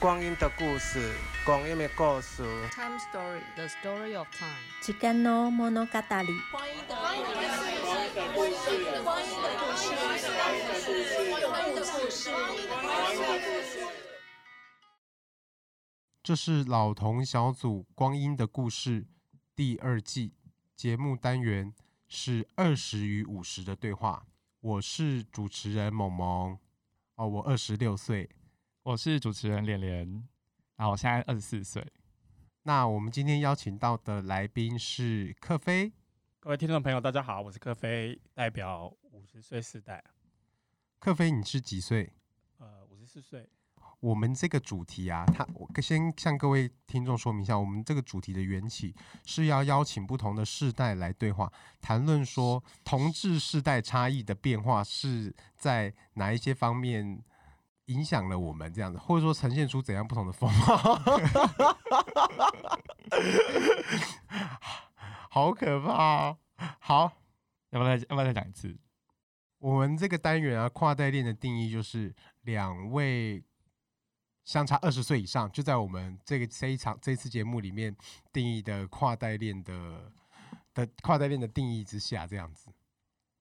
光阴的故事，光阴的故事。Time Story, the story of time。时间の物语。光阴的故事，光阴的故事，光阴的故事，光阴的故事，光阴的故事。这是老童小组《光阴的故事》第二季节目单元，是二十与五十的对话。我是主持人萌萌，哦，我二十六岁。我是主持人连连，然后我现在二十四岁。那我们今天邀请到的来宾是克飞。各位听众朋友，大家好，我是克飞，代表五十岁世代。克飞，你是几岁？呃，五十四岁。我们这个主题啊，它我先向各位听众说明一下，我们这个主题的缘起是要邀请不同的世代来对话，谈论说同志世代差异的变化是在哪一些方面。影响了我们这样子，或者说呈现出怎样不同的风貌，好可怕！哦好，要不要再要不要再讲一次？我们这个单元啊，跨代恋的定义就是两位相差二十岁以上，就在我们这个这一场这一次节目里面定义的跨代恋的的跨代恋的定义之下，这样子。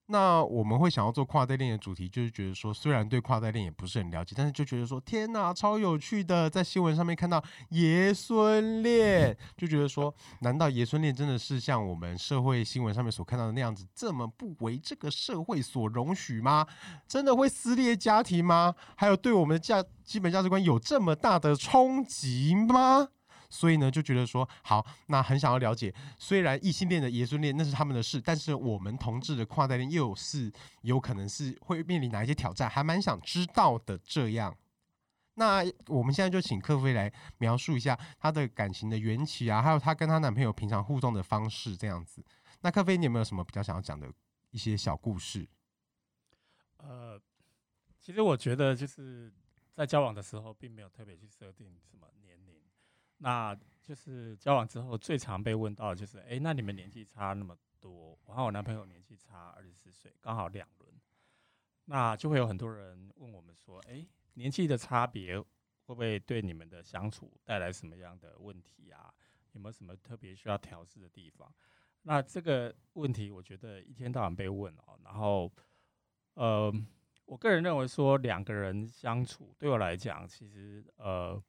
那我们会想要做跨代恋的主题，就是觉得说，虽然对跨代恋也不是很了解，但是就觉得说，天哪，超有趣的，在新闻上面看到爷孙恋，就觉得说，难道爷孙恋真的是像我们社会新闻上面所看到的那样子，这么不为这个社会所容许吗？真的会撕裂家庭吗？还有对我们的价基本价值观有这么大的冲击吗？所以呢，就觉得说好，那很想要了解。虽然异性恋的爷孙恋那是他们的事，但是我们同志的跨代恋又是有可能是会面临哪一些挑战，还蛮想知道的。这样，那我们现在就请克飞来描述一下她的感情的缘起啊，还有她跟她男朋友平常互动的方式这样子。那克飞，你有没有什么比较想要讲的一些小故事？呃，其实我觉得就是在交往的时候，并没有特别去设定什么。那就是交往之后最常被问到就是，哎、那你们年纪差那么多，我和我男朋友年纪差二十四岁，刚好两轮，那就会有很多人问我们说，哎、年纪的差别会不会对你们的相处带来什么样的问题啊？有没有什么特别需要调试的地方？那这个问题我觉得一天到晚被问哦，然后，呃，我个人认为说两个人相处对我来讲，其实呃。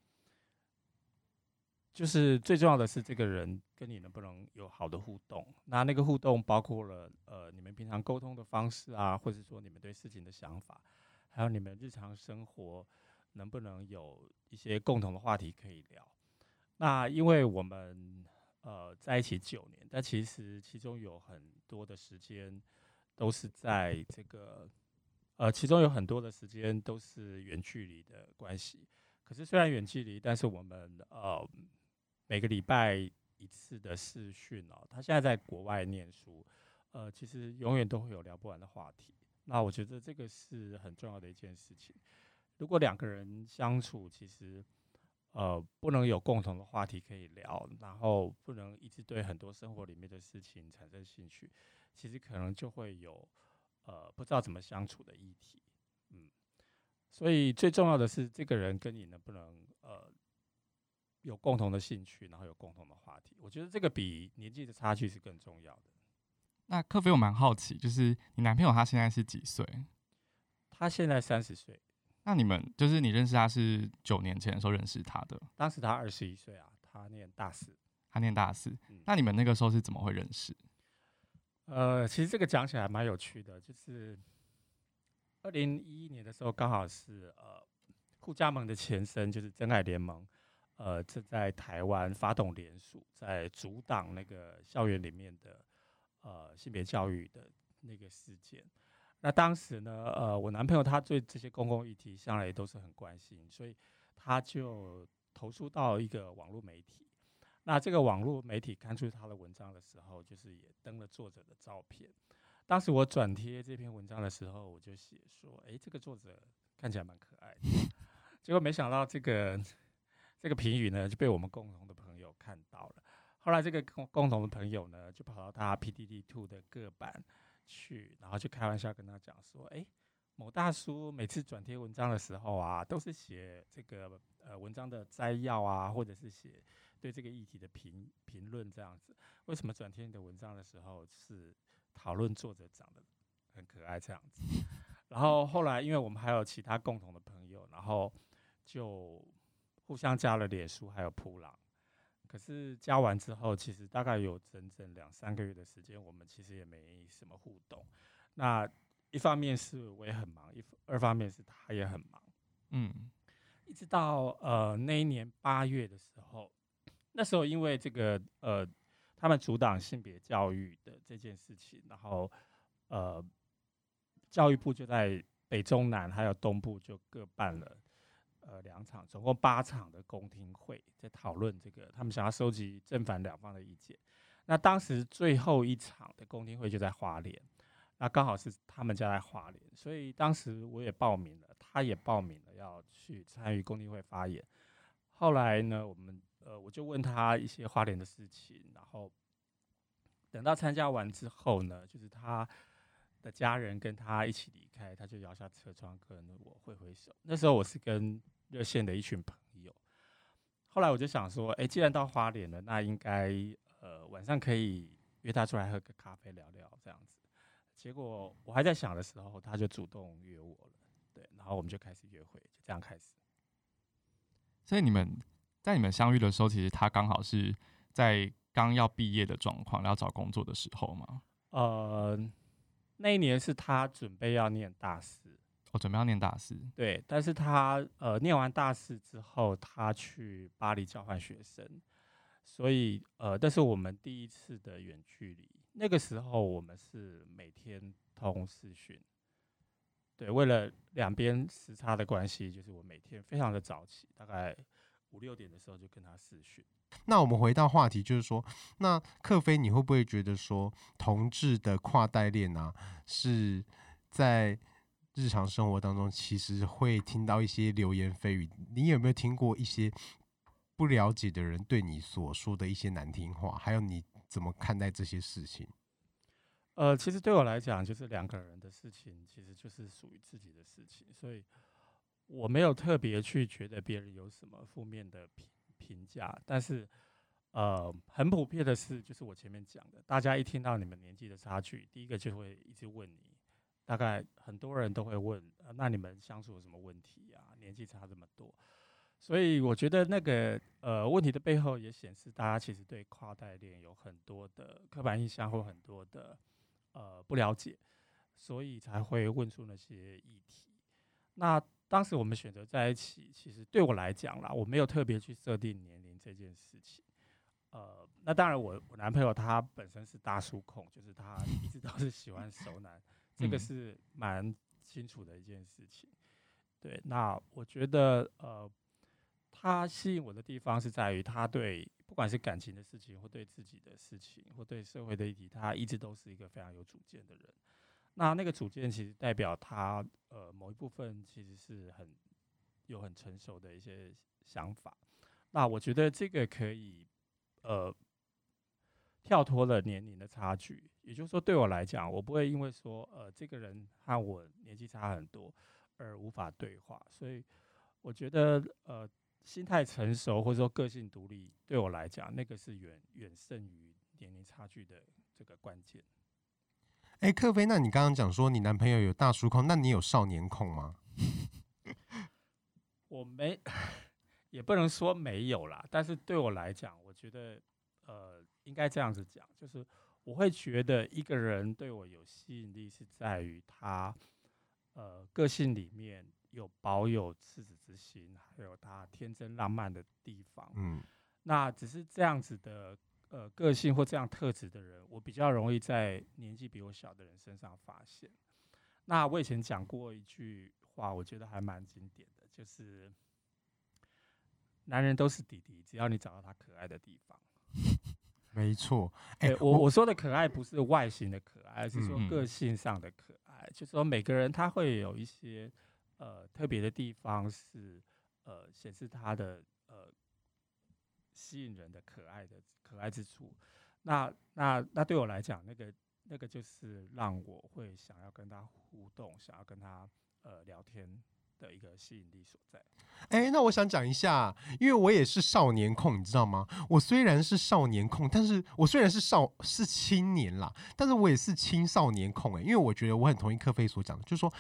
就是最重要的是，这个人跟你能不能有好的互动。那那个互动包括了，呃，你们平常沟通的方式啊，或者说你们对事情的想法，还有你们日常生活能不能有一些共同的话题可以聊。那因为我们呃在一起九年，但其实其中有很多的时间都是在这个呃，其中有很多的时间都是远距离的关系。可是虽然远距离，但是我们呃。每个礼拜一次的视讯哦，他现在在国外念书，呃，其实永远都会有聊不完的话题。那我觉得这个是很重要的一件事情。如果两个人相处，其实呃不能有共同的话题可以聊，然后不能一直对很多生活里面的事情产生兴趣，其实可能就会有呃不知道怎么相处的议题。嗯，所以最重要的是这个人跟你能不能呃。有共同的兴趣，然后有共同的话题，我觉得这个比年纪的差距是更重要的。那克菲，我蛮好奇，就是你男朋友他现在是几岁？他现在三十岁。那你们就是你认识他是九年前的时候认识他的？当时他二十一岁啊，他念大四。他念大四。嗯。那你们那个时候是怎么会认识？呃，其实这个讲起来蛮有趣的，就是二零一一年的时候，刚好是呃，互加盟的前身就是真爱联盟。呃，正在台湾发动联署，在阻挡那个校园里面的呃性别教育的那个事件。那当时呢，呃，我男朋友他对这些公共议题向来也都是很关心，所以他就投诉到一个网络媒体。那这个网络媒体刊出他的文章的时候，就是也登了作者的照片。当时我转贴这篇文章的时候，我就写说：“诶，这个作者看起来蛮可爱的。”结果没想到这个。这个评语呢就被我们共同的朋友看到了。后来这个共共同的朋友呢就跑到他 PDD Two 的各版去，然后就开玩笑跟他讲说：“哎，某大叔每次转贴文章的时候啊，都是写这个呃文章的摘要啊，或者是写对这个议题的评评论这样子。为什么转贴你的文章的时候是讨论作者长得很可爱这样子？然后后来因为我们还有其他共同的朋友，然后就互相加了脸书还有扑浪。可是加完之后，其实大概有整整两三个月的时间，我们其实也没什么互动。那一方面是我也很忙，一二方面是他也很忙。嗯，一直到呃那一年八月的时候，那时候因为这个呃他们阻挡性别教育的这件事情，然后呃教育部就在北中南还有东部就各办了。呃，两场，总共八场的公听会，在讨论这个，他们想要收集正反两方的意见。那当时最后一场的公听会就在花莲，那刚好是他们家在花莲，所以当时我也报名了，他也报名了要去参与公听会发言。后来呢，我们呃，我就问他一些花莲的事情，然后等到参加完之后呢，就是他的家人跟他一起离开，他就摇下车窗跟我挥挥手。那时候我是跟热线的一群朋友，后来我就想说，哎、欸，既然到花莲了，那应该呃晚上可以约他出来喝个咖啡聊聊这样子。结果我还在想的时候，他就主动约我了，对，然后我们就开始约会，就这样开始。所以你们在你们相遇的时候，其实他刚好是在刚要毕业的状况，要找工作的时候吗？呃，那一年是他准备要念大四。我准备要念大四，对，但是他呃念完大四之后，他去巴黎交换学生，所以呃，这是我们第一次的远距离。那个时候我们是每天通视讯，对，为了两边时差的关系，就是我每天非常的早起，大概五六点的时候就跟他视讯。那我们回到话题，就是说，那克菲你会不会觉得说，同志的跨代恋啊，是在日常生活当中，其实会听到一些流言蜚语。你有没有听过一些不了解的人对你所说的一些难听话？还有你怎么看待这些事情？呃，其实对我来讲，就是两个人的事情，其实就是属于自己的事情，所以我没有特别去觉得别人有什么负面的评评价。但是，呃，很普遍的是，就是我前面讲的，大家一听到你们年纪的差距，第一个就会一直问你。大概很多人都会问，那你们相处有什么问题呀？年纪差这么多，所以我觉得那个呃问题的背后也显示大家其实对跨代恋有很多的刻板印象或很多的呃不了解，所以才会问出那些议题。那当时我们选择在一起，其实对我来讲啦，我没有特别去设定年龄这件事情。呃，那当然我我男朋友他本身是大叔控，就是他一直都是喜欢熟男。这个是蛮清楚的一件事情，对。那我觉得，呃，他吸引我的地方是在于他对不管是感情的事情，或对自己的事情，或对社会的议题，他一直都是一个非常有主见的人。那那个主见其实代表他，呃，某一部分其实是很有很成熟的一些想法。那我觉得这个可以，呃。跳脱了年龄的差距，也就是说，对我来讲，我不会因为说，呃，这个人和我年纪差很多而无法对话。所以，我觉得，呃，心态成熟或者说个性独立，对我来讲，那个是远远胜于年龄差距的这个关键。哎，克菲，那你刚刚讲说你男朋友有大叔控，那你有少年控吗？我没，也不能说没有啦。但是对我来讲，我觉得，呃。应该这样子讲，就是我会觉得一个人对我有吸引力，是在于他，呃，个性里面有保有赤子之心，还有他天真浪漫的地方。嗯，那只是这样子的，呃，个性或这样特质的人，我比较容易在年纪比我小的人身上发现。那我以前讲过一句话，我觉得还蛮经典的，就是男人都是弟弟，只要你找到他可爱的地方。没错，哎、欸，我我说的可爱不是外形的可爱，而是说个性上的可爱。嗯、就是说每个人他会有一些呃特别的地方，是呃显示他的呃吸引人的可爱的可爱之处。那那那对我来讲，那个那个就是让我会想要跟他互动，想要跟他呃聊天的一个吸引力所在。哎、那我想讲一下，因为我也是少年控，你知道吗？我虽然是少年控，但是我虽然是少是青年啦，但是我也是青少年控哎、因为我觉得我很同意克菲所讲的，就是说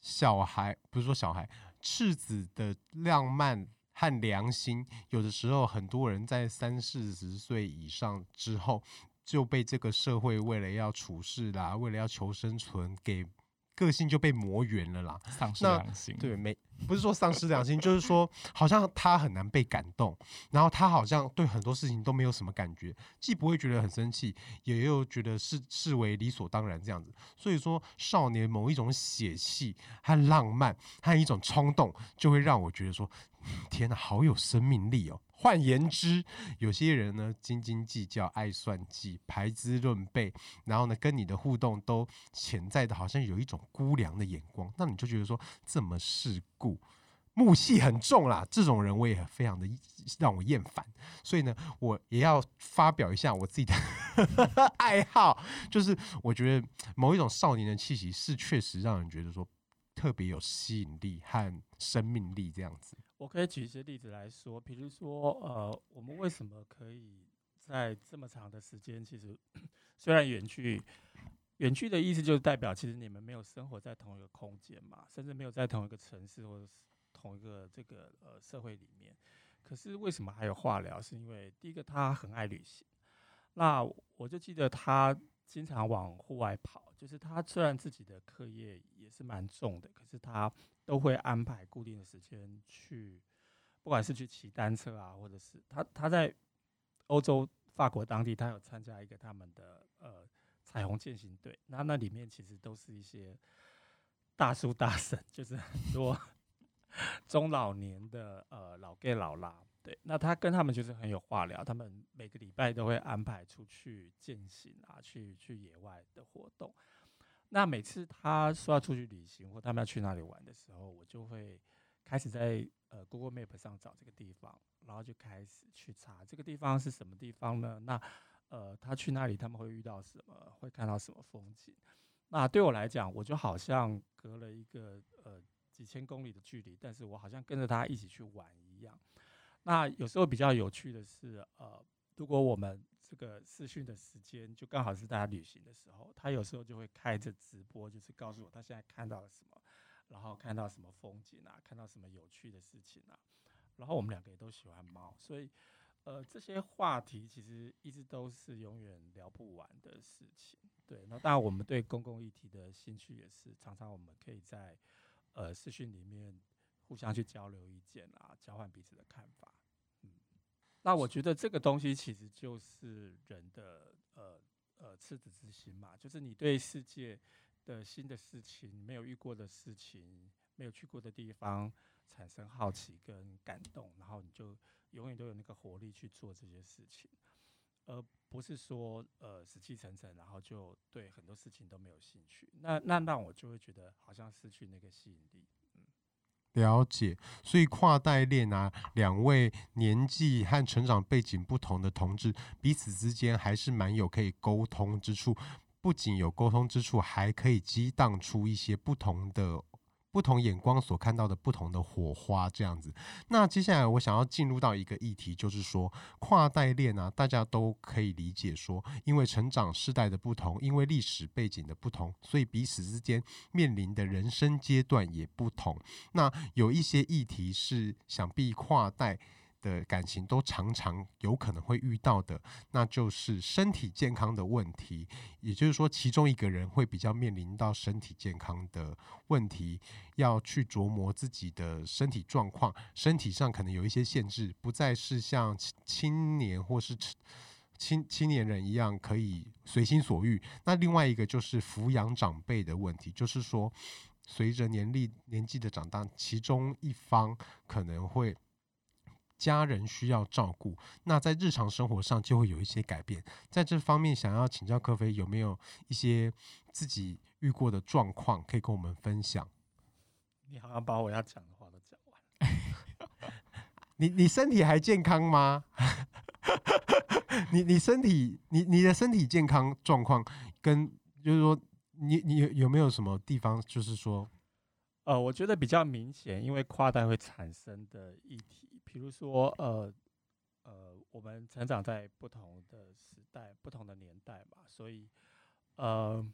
小孩不是说小孩赤子的浪漫和良心，有的时候很多人在三四十岁以上之后就被这个社会为了要处事啦，为了要求生存给。个性就被磨圆了啦，丧失良心。对，没不是说丧失良心，就是说好像他很难被感动，然后他好像对很多事情都没有什么感觉，既不会觉得很生气，也又觉得是视为理所当然这样子。所以说，少年某一种血气和浪漫和一种冲动，就会让我觉得说，天哪，好有生命力哦。换言之，有些人呢斤斤计较、爱算计、排资论辈，然后呢跟你的互动都潜在的，好像有一种估量的眼光，那你就觉得说这么世故、木气很重啦。这种人我也非常的让我厌烦，所以呢，我也要发表一下我自己的 爱好，就是我觉得某一种少年的气息是确实让人觉得说特别有吸引力和生命力这样子。我可以举一些例子来说，比如说，呃，我们为什么可以在这么长的时间，其实虽然远距，远距的意思就是代表，其实你们没有生活在同一个空间嘛，甚至没有在同一个城市或者是同一个这个呃社会里面。可是为什么还有话聊？是因为第一个他很爱旅行，那我就记得他经常往户外跑，就是他虽然自己的课业也是蛮重的，可是他。都会安排固定的时间去，不管是去骑单车啊，或者是他他在欧洲法国当地，他有参加一个他们的呃彩虹健行队，那那里面其实都是一些大叔大婶，就是很多 中老年的呃老 gay 老啦，对，那他跟他们就是很有话聊，他们每个礼拜都会安排出去健行啊，去去野外的活动。那每次他说要出去旅行或他们要去哪里玩的时候，我就会开始在呃 Google Map 上找这个地方，然后就开始去查这个地方是什么地方呢？那呃他去那里他们会遇到什么？会看到什么风景？那对我来讲，我就好像隔了一个呃几千公里的距离，但是我好像跟着他一起去玩一样。那有时候比较有趣的是，呃，如果我们这个视讯的时间就刚好是大家旅行的时候，他有时候就会开着直播，就是告诉我他现在看到了什么，然后看到什么风景啊，看到什么有趣的事情啊。然后我们两个也都喜欢猫，所以呃这些话题其实一直都是永远聊不完的事情。对，那当然我们对公共议题的兴趣也是常常我们可以在呃视讯里面互相去交流意见啊，交换彼此的看法。那我觉得这个东西其实就是人的呃呃赤子之心嘛，就是你对世界的新的事情、没有遇过的事情、没有去过的地方产生好奇跟感动，然后你就永远都有那个活力去做这些事情，而不是说呃死气沉沉，然后就对很多事情都没有兴趣。那那让我就会觉得好像失去那个吸引力。了解，所以跨代恋啊，两位年纪和成长背景不同的同志，彼此之间还是蛮有可以沟通之处。不仅有沟通之处，还可以激荡出一些不同的。不同眼光所看到的不同的火花，这样子。那接下来我想要进入到一个议题，就是说跨代恋啊，大家都可以理解说，因为成长世代的不同，因为历史背景的不同，所以彼此之间面临的人生阶段也不同。那有一些议题是想必跨代。的感情都常常有可能会遇到的，那就是身体健康的问题。也就是说，其中一个人会比较面临到身体健康的问题，要去琢磨自己的身体状况，身体上可能有一些限制，不再是像青年或是青青年人一样可以随心所欲。那另外一个就是抚养长辈的问题，就是说，随着年龄年纪的长大，其中一方可能会。家人需要照顾，那在日常生活上就会有一些改变。在这方面，想要请教柯菲有没有一些自己遇过的状况可以跟我们分享？你好像把我要讲的话都讲完。你你身体还健康吗？你你身体你你的身体健康状况跟就是说你你有有没有什么地方就是说呃，我觉得比较明显，因为跨代会产生的议题，比如说，呃，呃，我们成长在不同的时代、不同的年代嘛，所以，呃，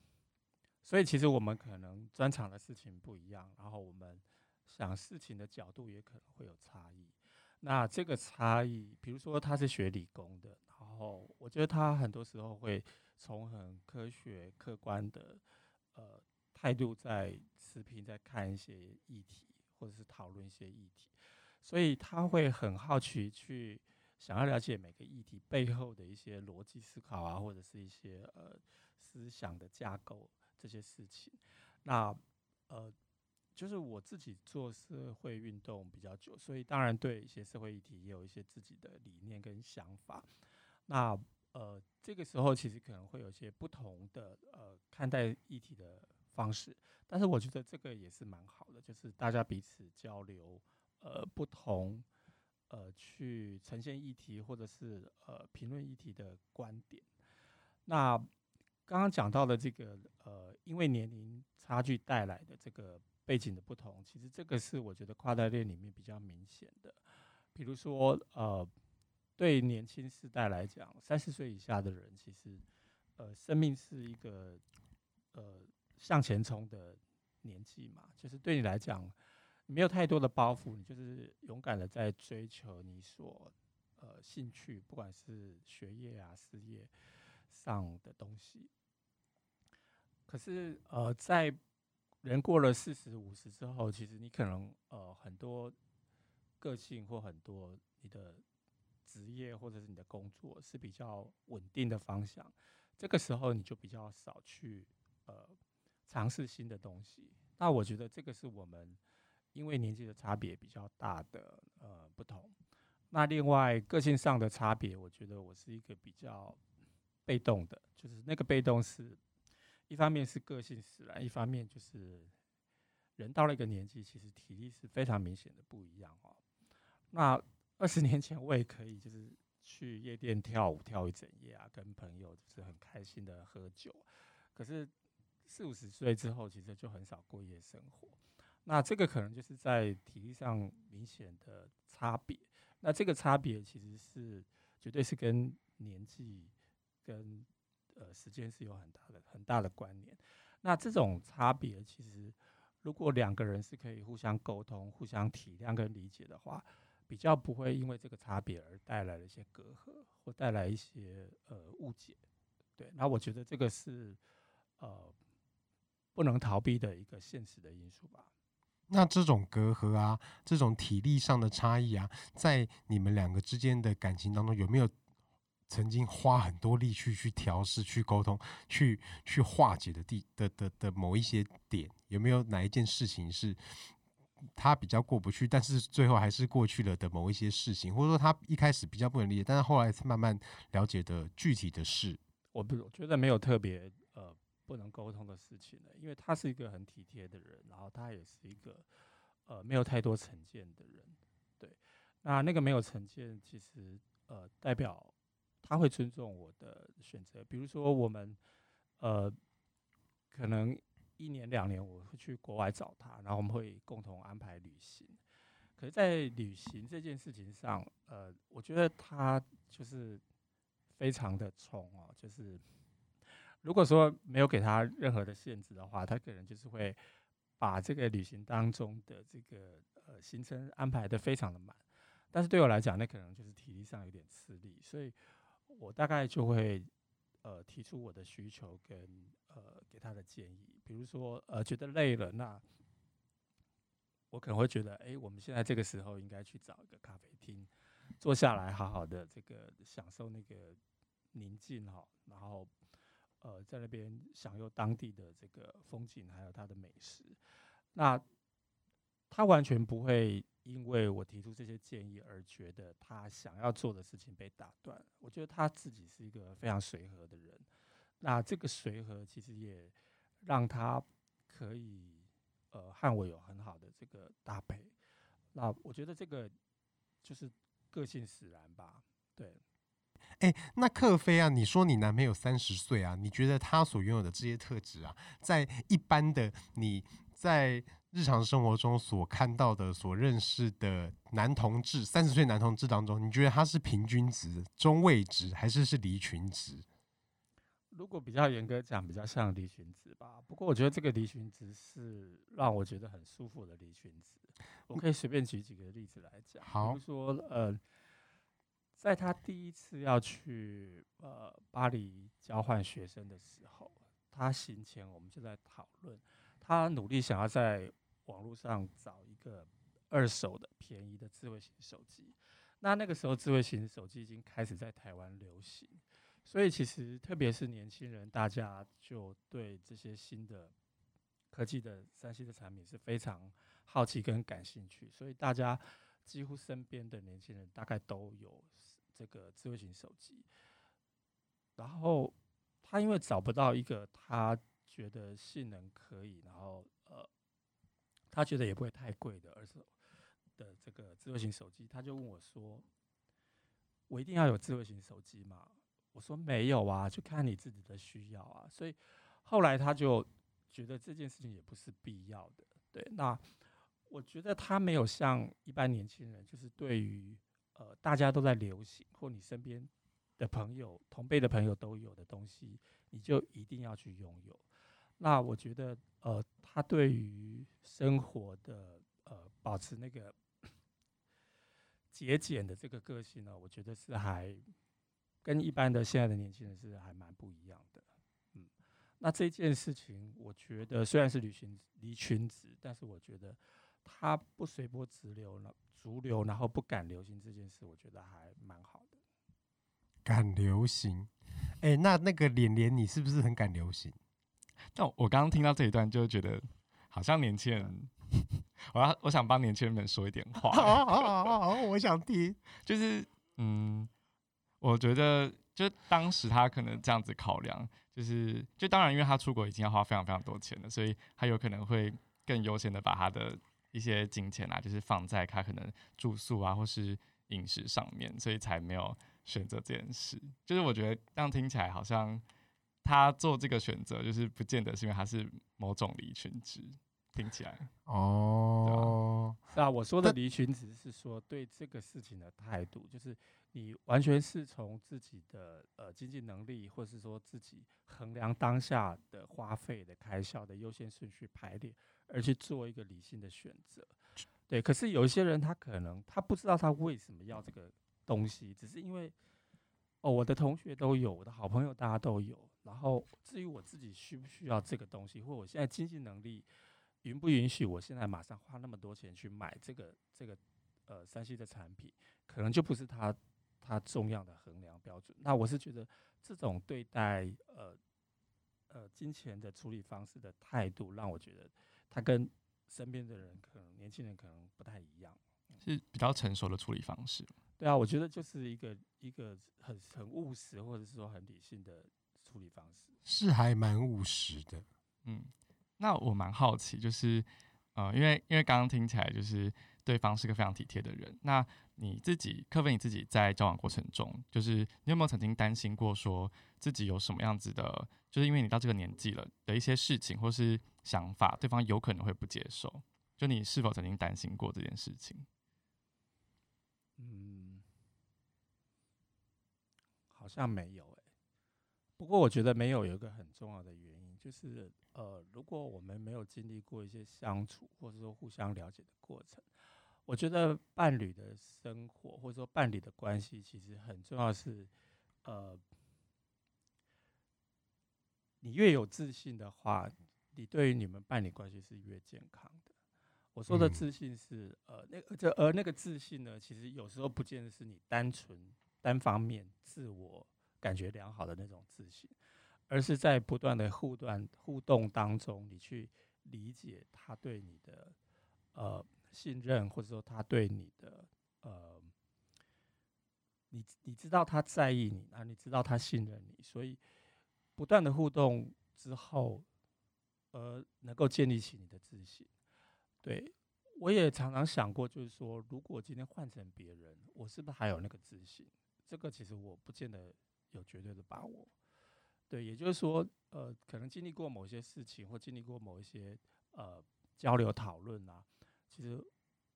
所以其实我们可能专长的事情不一样，然后我们想事情的角度也可能会有差异。那这个差异，比如说他是学理工的，然后我觉得他很多时候会从很科学、客观的，呃。态度在持平，在看一些议题，或者是讨论一些议题，所以他会很好奇，去想要了解每个议题背后的一些逻辑思考啊，或者是一些呃思想的架构这些事情。那呃，就是我自己做社会运动比较久，所以当然对一些社会议题也有一些自己的理念跟想法。那呃，这个时候其实可能会有一些不同的呃看待议题的。方式，但是我觉得这个也是蛮好的，就是大家彼此交流，呃，不同，呃，去呈现议题或者是呃评论议题的观点。那刚刚讲到的这个呃，因为年龄差距带来的这个背景的不同，其实这个是我觉得跨代恋里面比较明显的。比如说呃，对年轻世代来讲，三十岁以下的人其实呃，生命是一个呃。向前冲的年纪嘛，就是对你来讲，没有太多的包袱，你就是勇敢的在追求你所呃兴趣，不管是学业啊、事业上的东西。可是呃，在人过了四十五十之后，其实你可能呃很多个性或很多你的职业或者是你的工作是比较稳定的方向，这个时候你就比较少去呃。尝试新的东西，那我觉得这个是我们因为年纪的差别比较大的呃不同。那另外个性上的差别，我觉得我是一个比较被动的，就是那个被动是一方面是个性使然，一方面就是人到了一个年纪，其实体力是非常明显的不一样哦。那二十年前我也可以就是去夜店跳舞跳一整夜啊，跟朋友就是很开心的喝酒，可是。四五十岁之后，其实就很少过夜生活。那这个可能就是在体力上明显的差别。那这个差别其实是绝对是跟年纪跟呃时间是有很大的很大的关联。那这种差别其实，如果两个人是可以互相沟通、互相体谅跟理解的话，比较不会因为这个差别而带来了一些隔阂或带来一些呃误解。对，那我觉得这个是呃。不能逃避的一个现实的因素吧。那这种隔阂啊，这种体力上的差异啊，在你们两个之间的感情当中，有没有曾经花很多力气去调试、去沟通、去去化解的地的的的，某一些点？有没有哪一件事情是他比较过不去，但是最后还是过去了的某一些事情，或者说他一开始比较不能理解，但是后来慢慢了解的具体的事？我不，我觉得没有特别。不能沟通的事情了，因为他是一个很体贴的人，然后他也是一个呃没有太多成见的人，对。那那个没有成见，其实呃代表他会尊重我的选择。比如说我们呃可能一年两年我会去国外找他，然后我们会共同安排旅行。可是，在旅行这件事情上，呃，我觉得他就是非常的冲哦，就是。如果说没有给他任何的限制的话，他可能就是会把这个旅行当中的这个呃行程安排得非常的满。但是对我来讲，那可能就是体力上有点吃力，所以我大概就会呃提出我的需求跟呃给他的建议。比如说呃觉得累了，那我可能会觉得，哎，我们现在这个时候应该去找一个咖啡厅，坐下来好好的这个享受那个宁静哈，然后。呃，在那边享用当地的这个风景，还有它的美食。那他完全不会因为我提出这些建议而觉得他想要做的事情被打断。我觉得他自己是一个非常随和的人。那这个随和其实也让他可以呃和我有很好的这个搭配。那我觉得这个就是个性使然吧，对。哎、欸，那克菲啊，你说你男朋友三十岁啊，你觉得他所拥有的这些特质啊，在一般的你在日常生活中所看到的、所认识的男同志，三十岁男同志当中，你觉得他是平均值、中位值，还是是离群值？如果比较严格讲，比较像离群值吧。不过我觉得这个离群值是让我觉得很舒服的离群值。我可以随便举几个例子来讲，好，比如说，呃，在他第一次要去呃巴黎交换学生的时候，他行前我们就在讨论，他努力想要在网络上找一个二手的便宜的智慧型手机。那那个时候，智慧型手机已经开始在台湾流行。所以其实，特别是年轻人，大家就对这些新的科技的三 C 的产品是非常好奇跟感兴趣。所以大家几乎身边的年轻人大概都有这个智慧型手机。然后他因为找不到一个他觉得性能可以，然后呃，他觉得也不会太贵的二手的这个智慧型手机，他就问我说：“我一定要有智慧型手机吗？”我说没有啊，就看你自己的需要啊。所以后来他就觉得这件事情也不是必要的。对，那我觉得他没有像一般年轻人，就是对于呃大家都在流行或你身边的朋友、同辈的朋友都有的东西，你就一定要去拥有。那我觉得呃他对于生活的呃保持那个节俭的这个个性呢，我觉得是还。跟一般的现在的年轻人是还蛮不一样的，嗯，那这件事情，我觉得虽然是离群离群值，但是我觉得他不随波逐流了，逐流，然后不敢流行这件事，我觉得还蛮好的。敢流行，哎、欸，那那个脸脸，你是不是很敢流行？但我刚刚听到这一段，就觉得好像年轻人，我要我想帮年轻人们说一点话。好好好好，我想听，就是嗯。我觉得，就当时他可能这样子考量，就是，就当然，因为他出国已经要花非常非常多钱了，所以他有可能会更优先的把他的一些金钱啊，就是放在他可能住宿啊或是饮食上面，所以才没有选择这件事。就是我觉得这样听起来好像他做这个选择，就是不见得是因为他是某种离群值，听起来哦，那啊，我说的离群值是说对这个事情的态度，就是。你完全是从自己的呃经济能力，或是说自己衡量当下的花费的开销的优先顺序排列，而去做一个理性的选择。对，可是有一些人他可能他不知道他为什么要这个东西，只是因为哦我的同学都有，我的好朋友大家都有，然后至于我自己需不需要这个东西，或我现在经济能力允不允许，我现在马上花那么多钱去买这个这个呃山西的产品，可能就不是他。他重要的衡量标准，那我是觉得这种对待呃呃金钱的处理方式的态度，让我觉得他跟身边的人可能年轻人可能不太一样，是比较成熟的处理方式。对啊，我觉得就是一个一个很很务实或者是说很理性的处理方式，是还蛮务实的。嗯，那我蛮好奇，就是呃，因为因为刚刚听起来就是对方是个非常体贴的人，那。你自己，克菲你自己在交往过程中，就是你有没有曾经担心过，说自己有什么样子的，就是因为你到这个年纪了的一些事情或是想法，对方有可能会不接受？就你是否曾经担心过这件事情？嗯，好像没有诶。不过我觉得没有有一个很重要的原因，就是呃，如果我们没有经历过一些相处，或者说互相了解的过程。我觉得伴侣的生活，或者说伴侣的关系，其实很重要是，呃，你越有自信的话，你对于你们伴侣关系是越健康的。我说的自信是，呃，那个这而那个自信呢，其实有时候不见得是你单纯单方面自我感觉良好的那种自信，而是在不断的互动互动当中，你去理解他对你的，呃。信任，或者说他对你的，呃，你你知道他在意你，啊，你知道他信任你，所以不断的互动之后，呃，能够建立起你的自信。对，我也常常想过，就是说，如果今天换成别人，我是不是还有那个自信？这个其实我不见得有绝对的把握。对，也就是说，呃，可能经历过某些事情，或经历过某一些，呃。交流讨论啊，其实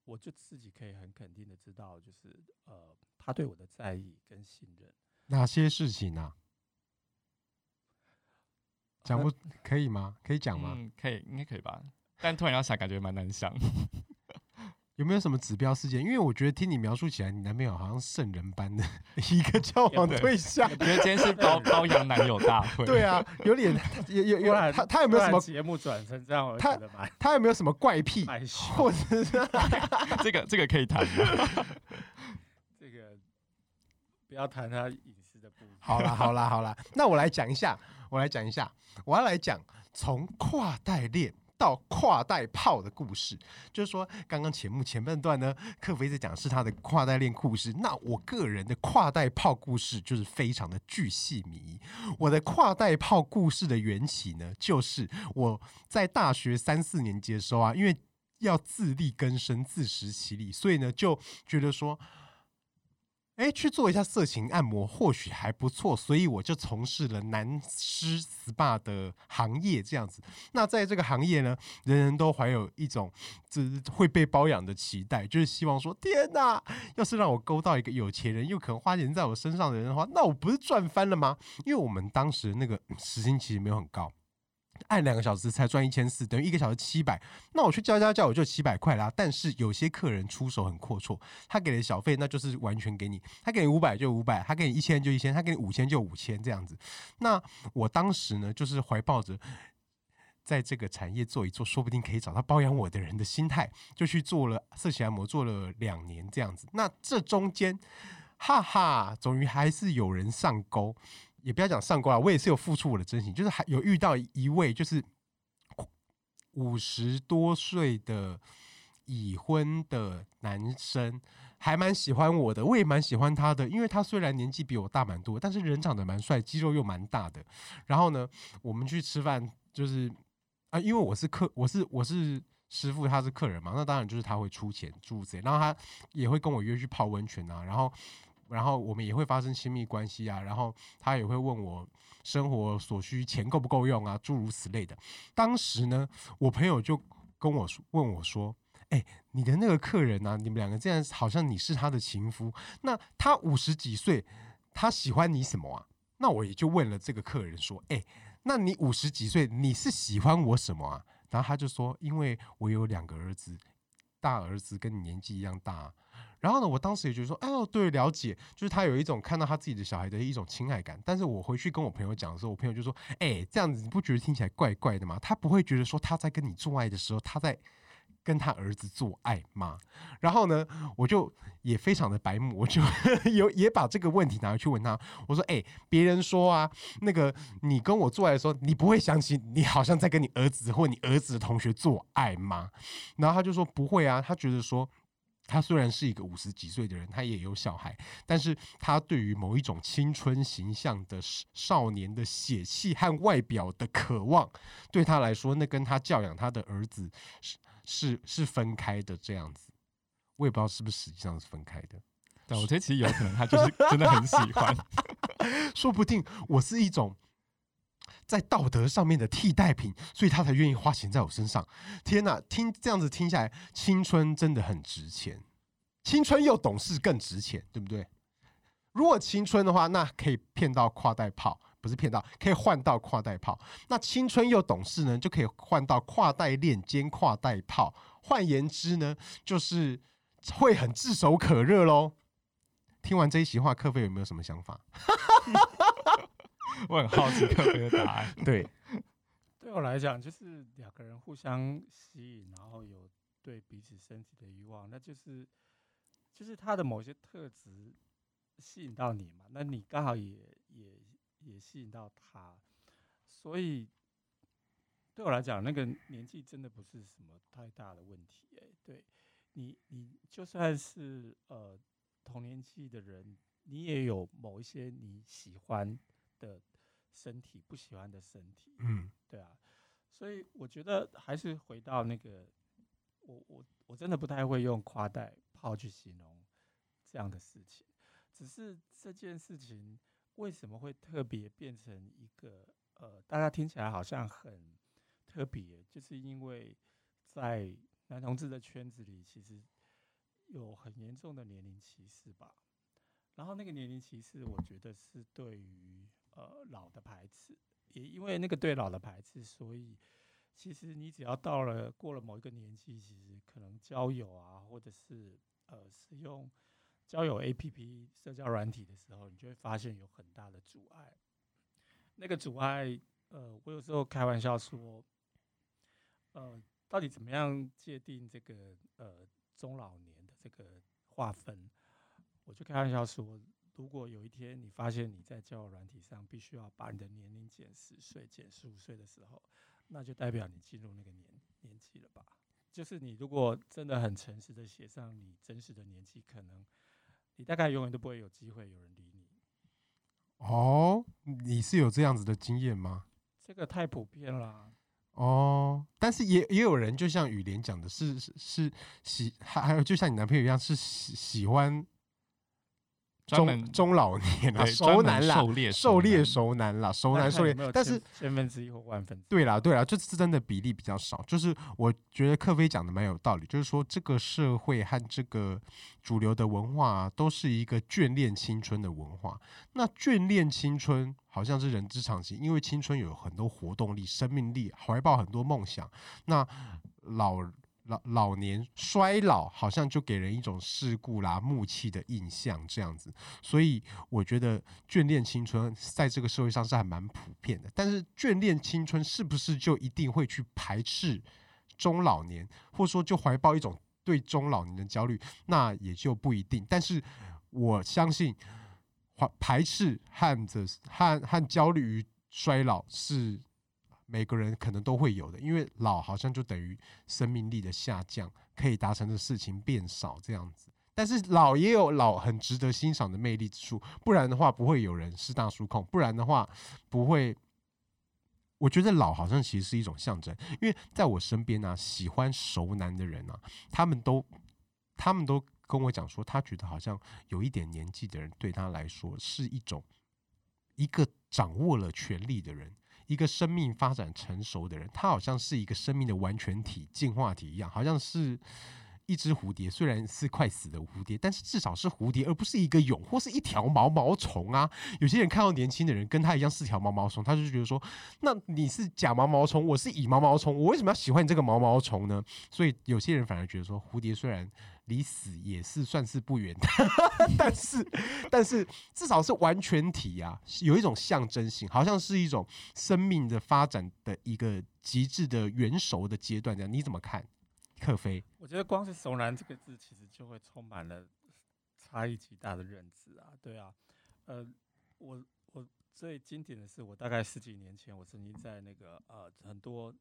我就自己可以很肯定的知道，就是呃，他对我的在意跟信任。哪些事情呢、啊？讲不可以吗？可以讲吗？嗯，可以，应该可以吧。但突然要想，感觉蛮难想。有没有什么指标事件？因为我觉得听你描述起来，你男朋友好像圣人般的 一个交往对象。我觉得今天是包 包养男友大会。对啊，有点有有有他他有没有什么节目转成这样？他他有没有什么怪癖？或者是这个这个可以谈吗？这个不要谈他隐私的部分。好啦好啦好啦，那我来讲一下，我来讲一下，我要来讲从跨代恋。到跨代炮的故事，就是说，刚刚节目前半段呢，克菲在讲是他的跨代恋故事。那我个人的跨代炮故事就是非常的巨细靡遗。我的跨代炮故事的缘起呢，就是我在大学三四年级的时候啊，因为要自力更生、自食其力，所以呢，就觉得说。哎，去做一下色情按摩或许还不错，所以我就从事了男师 SPA 的行业这样子。那在这个行业呢，人人都怀有一种这会被包养的期待，就是希望说：天哪，要是让我勾到一个有钱人又可能花钱在我身上的人的话，那我不是赚翻了吗？因为我们当时那个 时薪其实没有很高。按两个小时才赚一千四，等于一个小时七百。那我去教教教，我就七百块啦。但是有些客人出手很阔绰，他给的小费那就是完全给你，他给你五百就五百，他给你一千就一千，他给你五千就五千这样子。那我当时呢，就是怀抱着在这个产业做一做，说不定可以找到包养我的人的心态，就去做了色情按摩，做了两年这样子。那这中间，哈哈，终于还是有人上钩。也不要讲上钩了，我也是有付出我的真心，就是还有遇到一位就是五十多岁的已婚的男生，还蛮喜欢我的，我也蛮喜欢他的，因为他虽然年纪比我大蛮多，但是人长得蛮帅，肌肉又蛮大的。然后呢，我们去吃饭，就是啊，因为我是客，我是我是师傅，他是客人嘛，那当然就是他会出钱住这，然后他也会跟我约去泡温泉啊，然后。然后我们也会发生亲密关系啊，然后他也会问我生活所需钱够不够用啊，诸如此类的。当时呢，我朋友就跟我说，问我说：“哎，你的那个客人啊，你们两个这样好像你是他的情夫，那他五十几岁，他喜欢你什么啊？”那我也就问了这个客人说：“哎，那你五十几岁，你是喜欢我什么啊？”然后他就说：“因为我有两个儿子，大儿子跟你年纪一样大。”然后呢，我当时也觉得说，哎呦，对，了解，就是他有一种看到他自己的小孩的一种亲爱感。但是我回去跟我朋友讲的时候，我朋友就说，哎，这样子你不觉得听起来怪怪的吗？他不会觉得说他在跟你做爱的时候，他在跟他儿子做爱吗？然后呢，我就也非常的白目，我就 有也把这个问题拿去问他，我说，哎，别人说啊，那个你跟我做爱的时候，你不会想起你好像在跟你儿子或你儿子的同学做爱吗？然后他就说不会啊，他觉得说。他虽然是一个五十几岁的人，他也有小孩，但是他对于某一种青春形象的少年的血气和外表的渴望，对他来说，那跟他教养他的儿子是是是分开的这样子。我也不知道是不是实际上是分开的。但，我觉得其实有可能他就是 真的很喜欢，说不定我是一种。在道德上面的替代品，所以他才愿意花钱在我身上。天哪，听这样子听下来，青春真的很值钱，青春又懂事更值钱，对不对？如果青春的话，那可以骗到跨代炮，不是骗到，可以换到跨代炮。那青春又懂事呢，就可以换到跨代恋兼跨代炮。换言之呢，就是会很炙手可热喽。听完这一席话，克菲有没有什么想法？我很好奇克菲的答案。对，对我来讲，就是两个人互相吸引，然后有对彼此身体的欲望，那就是就是他的某些特质吸引到你嘛，那你刚好也也也吸引到他，所以对我来讲，那个年纪真的不是什么太大的问题。哎，对你，你就算是呃同年纪的人，你也有某一些你喜欢的身体不喜欢的身体，嗯，对啊，所以我觉得还是回到那个，我我我真的不太会用夸代炮去形容这样的事情，只是这件事情为什么会特别变成一个呃，大家听起来好像很特别，就是因为在男同志的圈子里，其实有很严重的年龄歧视吧。然后那个年龄歧视，我觉得是对于呃老的排斥，也因为那个对老的排斥，所以其实你只要到了过了某一个年纪，其实可能交友啊，或者是呃使用交友 APP 社交软体的时候，你就会发现有很大的阻碍。那个阻碍，呃，我有时候开玩笑说，呃，到底怎么样界定这个呃中老年的这个划分？我就开玩笑说，如果有一天你发现你在交友软体上必须要把你的年龄减十岁、减十五岁的时候，那就代表你进入那个年年纪了吧？就是你如果真的很诚实的写上你真实的年纪，可能你大概永远都不会有机会有人理你。哦，你是有这样子的经验吗？这个太普遍了。哦，但是也也有人，就像雨莲讲的是，是是喜，还还有就像你男朋友一样，是喜喜欢。中中老年了，熟男啦，狩猎狩猎熟男啦，熟男狩猎。但是千分之一或万分之一。对啦，对啦，这次真的比例比较少。就是我觉得克菲讲的蛮有道理，就是说这个社会和这个主流的文化啊，都是一个眷恋青春的文化。那眷恋青春好像是人之常情，因为青春有很多活动力、生命力，怀抱很多梦想。那老。老老年衰老好像就给人一种世故啦、木气的印象，这样子，所以我觉得眷恋青春在这个社会上是还蛮普遍的。但是眷恋青春是不是就一定会去排斥中老年，或者说就怀抱一种对中老年的焦虑，那也就不一定。但是我相信，排斥和着和和焦虑于衰老是。每个人可能都会有的，因为老好像就等于生命力的下降，可以达成的事情变少这样子。但是老也有老很值得欣赏的魅力之处，不然的话不会有人是大叔控，不然的话不会。我觉得老好像其实是一种象征，因为在我身边、啊，喜欢熟男的人啊，他们都他们都跟我讲说，他觉得好像有一点年纪的人对他来说是一种一个掌握了权力的人。一个生命发展成熟的人，他好像是一个生命的完全体、进化体一样，好像是一只蝴蝶，虽然是快死的蝴蝶，但是至少是蝴蝶，而不是一个蛹或是一条毛毛虫啊。有些人看到年轻的人跟他一样是条毛毛虫，他就觉得说：“那你是假毛毛虫，我是蚁毛毛虫，我为什么要喜欢你这个毛毛虫呢？”所以有些人反而觉得说，蝴蝶虽然。离死也是算是不远的，但是但是至少是完全体啊，有一种象征性，好像是一种生命的发展的一个极致的元熟的阶段，这样你怎么看？克菲？我觉得光是“熟男”这个字，其实就会充满了差异极大的认知啊。对啊，呃，我我最经典的是，我大概十几年前，我曾经在那个呃很多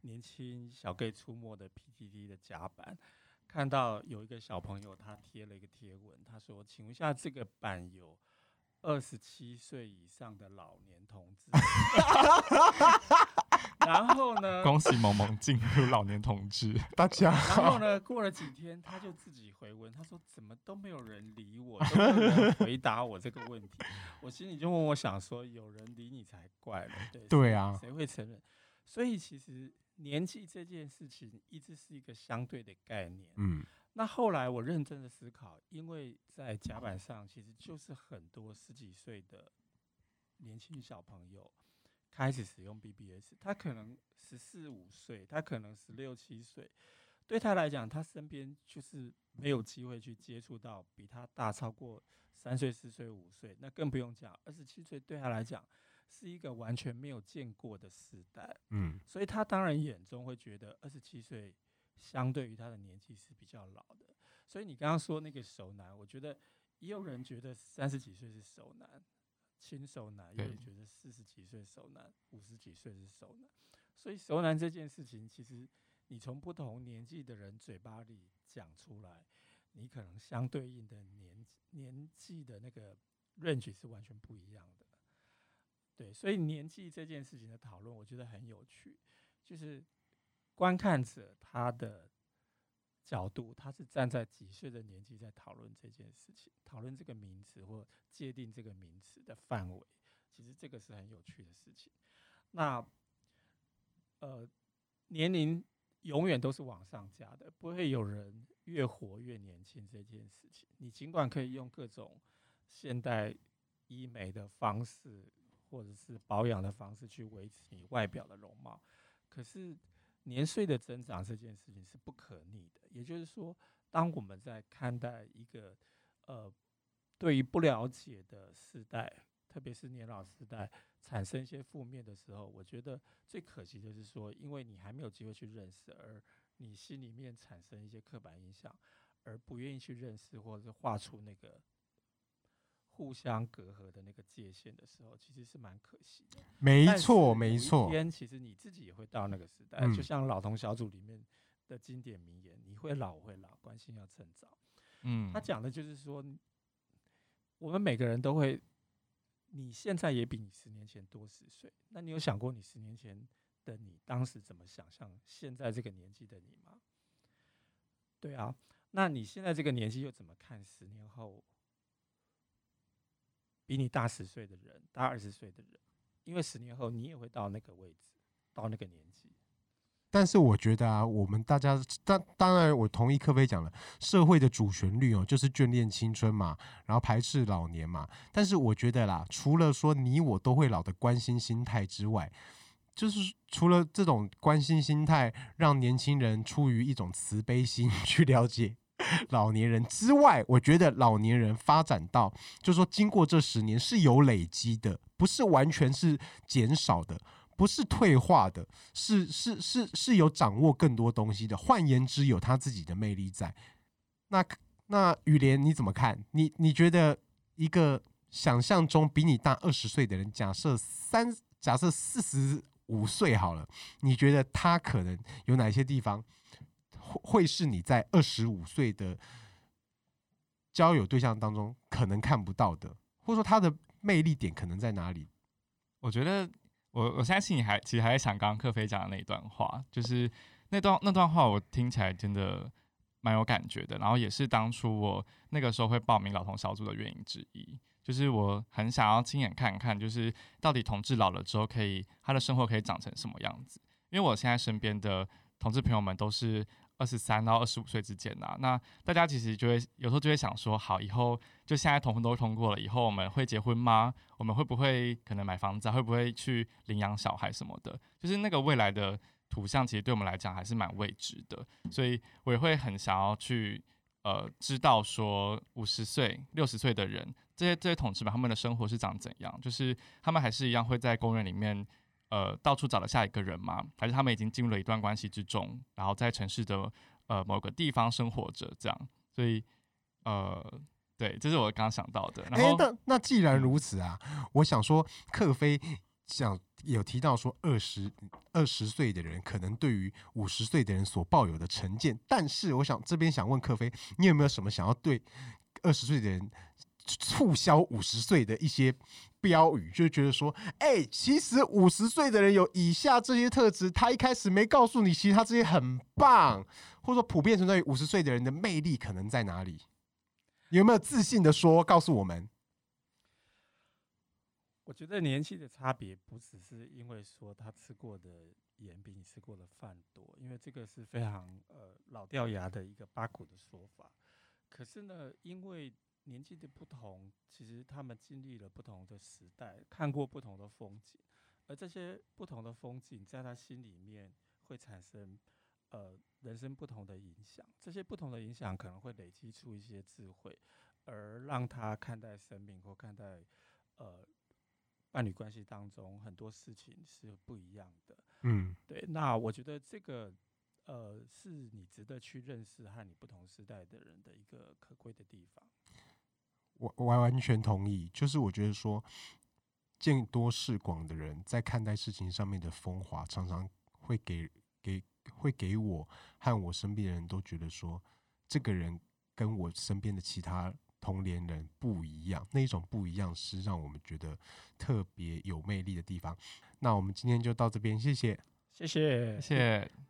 年轻小 gay 出没的 PTT 的甲板。看到有一个小朋友，他贴了一个贴文，他说：“请问一下，这个版有二十七岁以上的老年同志？” 然后呢？恭喜萌萌进入老年同志，大家。然后呢？过了几天，他就自己回文，他说：“怎么都没有人理我，都没有人回答我这个问题。”我心里就问我想说：“有人理你才怪了。”对对啊，谁会承认？所以其实。年纪这件事情一直是一个相对的概念。嗯，那后来我认真的思考，因为在甲板上其实就是很多十几岁的年轻小朋友开始使用 BBS，他可能十四五岁，他可能十六七岁，对他来讲，他身边就是没有机会去接触到比他大超过三岁、四岁、五岁，那更不用讲二十七岁，对他来讲。是一个完全没有见过的时代，嗯，所以他当然眼中会觉得二十七岁相对于他的年纪是比较老的。所以你刚刚说那个熟男，我觉得也有人觉得三十几岁是熟男，轻熟男；也有人觉得四十几岁熟男，五十几岁是熟男。所以熟男这件事情，其实你从不同年纪的人嘴巴里讲出来，你可能相对应的年年纪的那个 range 是完全不一样的。对，所以年纪这件事情的讨论，我觉得很有趣。就是观看者他的角度，他是站在几岁的年纪在讨论这件事情，讨论这个名词或界定这个名词的范围。其实这个是很有趣的事情。那呃，年龄永远都是往上加的，不会有人越活越年轻这件事情。你尽管可以用各种现代医美的方式，或者是保养的方式去维持你外表的容貌，可是年岁的增长这件事情是不可逆的。也就是说，当我们在看待一个呃对于不了解的世代，特别是年老时代产生一些负面的时候，我觉得最可惜就是说，因为你还没有机会去认识，而你心里面产生一些刻板印象，而不愿意去认识，或者是画出那个互相隔阂的那个界限的时候，其实是蛮可惜的。没错，没错。天其实你自己也会到那个时代，嗯、就像老同小组里面的经典名言：“你会老，我会老，关心要趁早。”嗯，他讲的就是说，我们每个人都会。你现在也比你十年前多十岁，那你有想过你十年前的你当时怎么想象现在这个年纪的你吗？对啊，那你现在这个年纪又怎么看十年后比你大十岁的人、大二十岁的人？因为十年后你也会到那个位置，到那个年纪。但是我觉得啊，我们大家当当然，我同意克菲讲了，社会的主旋律哦，就是眷恋青春嘛，然后排斥老年嘛。但是我觉得啦，除了说你我都会老的关心心态之外，就是除了这种关心心态，让年轻人出于一种慈悲心 去了解 老年人之外，我觉得老年人发展到，就是说经过这十年是有累积的，不是完全是减少的。不是退化的，是是是是有掌握更多东西的。换言之，有他自己的魅力在。那那雨莲你怎么看？你你觉得一个想象中比你大二十岁的人，假设三假设四十五岁好了，你觉得他可能有哪些地方会是你在二十五岁的交友对象当中可能看不到的，或者说他的魅力点可能在哪里？我觉得。我我现在心里还其实还在想刚刚克菲讲的那一段话，就是那段那段话我听起来真的蛮有感觉的，然后也是当初我那个时候会报名老同小组的原因之一，就是我很想要亲眼看看，就是到底同志老了之后可以他的生活可以长成什么样子，因为我现在身边的同志朋友们都是。二十三到二十五岁之间呐、那大家其实就会有时候就会想说，好，以后就现在同婚都通过了，以后我们会结婚吗？我们会不会可能买房子、啊？会不会去领养小孩什么的？就是那个未来的图像，其实对我们来讲还是蛮未知的，所以我也会很想要去呃知道说五十岁、六十岁的人，这些这些同志们他们的生活是长怎样？就是他们还是一样会在公园里面。呃，到处找了下一个人吗？还是他们已经进入了一段关系之中，然后在城市的呃某个地方生活着，这样？所以，呃，对，这是我刚刚想到的。然后，欸、那那既然如此啊，我想说，克菲想有提到说，二十二十岁的人可能对于五十岁的人所抱有的成见，但是我想这边想问克菲，你有没有什么想要对二十岁的人？促销五十岁的一些标语，就觉得说，哎、其实五十岁的人有以下这些特质，他一开始没告诉你，其实他这些很棒，或者说普遍存在于五十岁的人的魅力可能在哪里？有没有自信的说，告诉我们？我觉得年纪的差别不只是因为说他吃过的盐比你吃过的饭多，因为这个是非常呃老掉牙的一个八股的说法。可是呢，因为年纪的不同，其实他们经历了不同的时代，看过不同的风景，而这些不同的风景，在他心里面会产生呃人生不同的影响。这些不同的影响可能会累积出一些智慧，而让他看待生命或看待呃伴侣关系当中很多事情是不一样的。嗯，对。那我觉得这个呃是你值得去认识和你不同时代的人的一个可贵的地方。我完完全同意，就是我觉得说，见多识广的人在看待事情上面的风华，常常会给给会给我和我身边的人都觉得说，这个人跟我身边的其他同龄人不一样，那一种不一样是让我们觉得特别有魅力的地方。那我们今天就到这边，谢谢，谢谢，谢谢。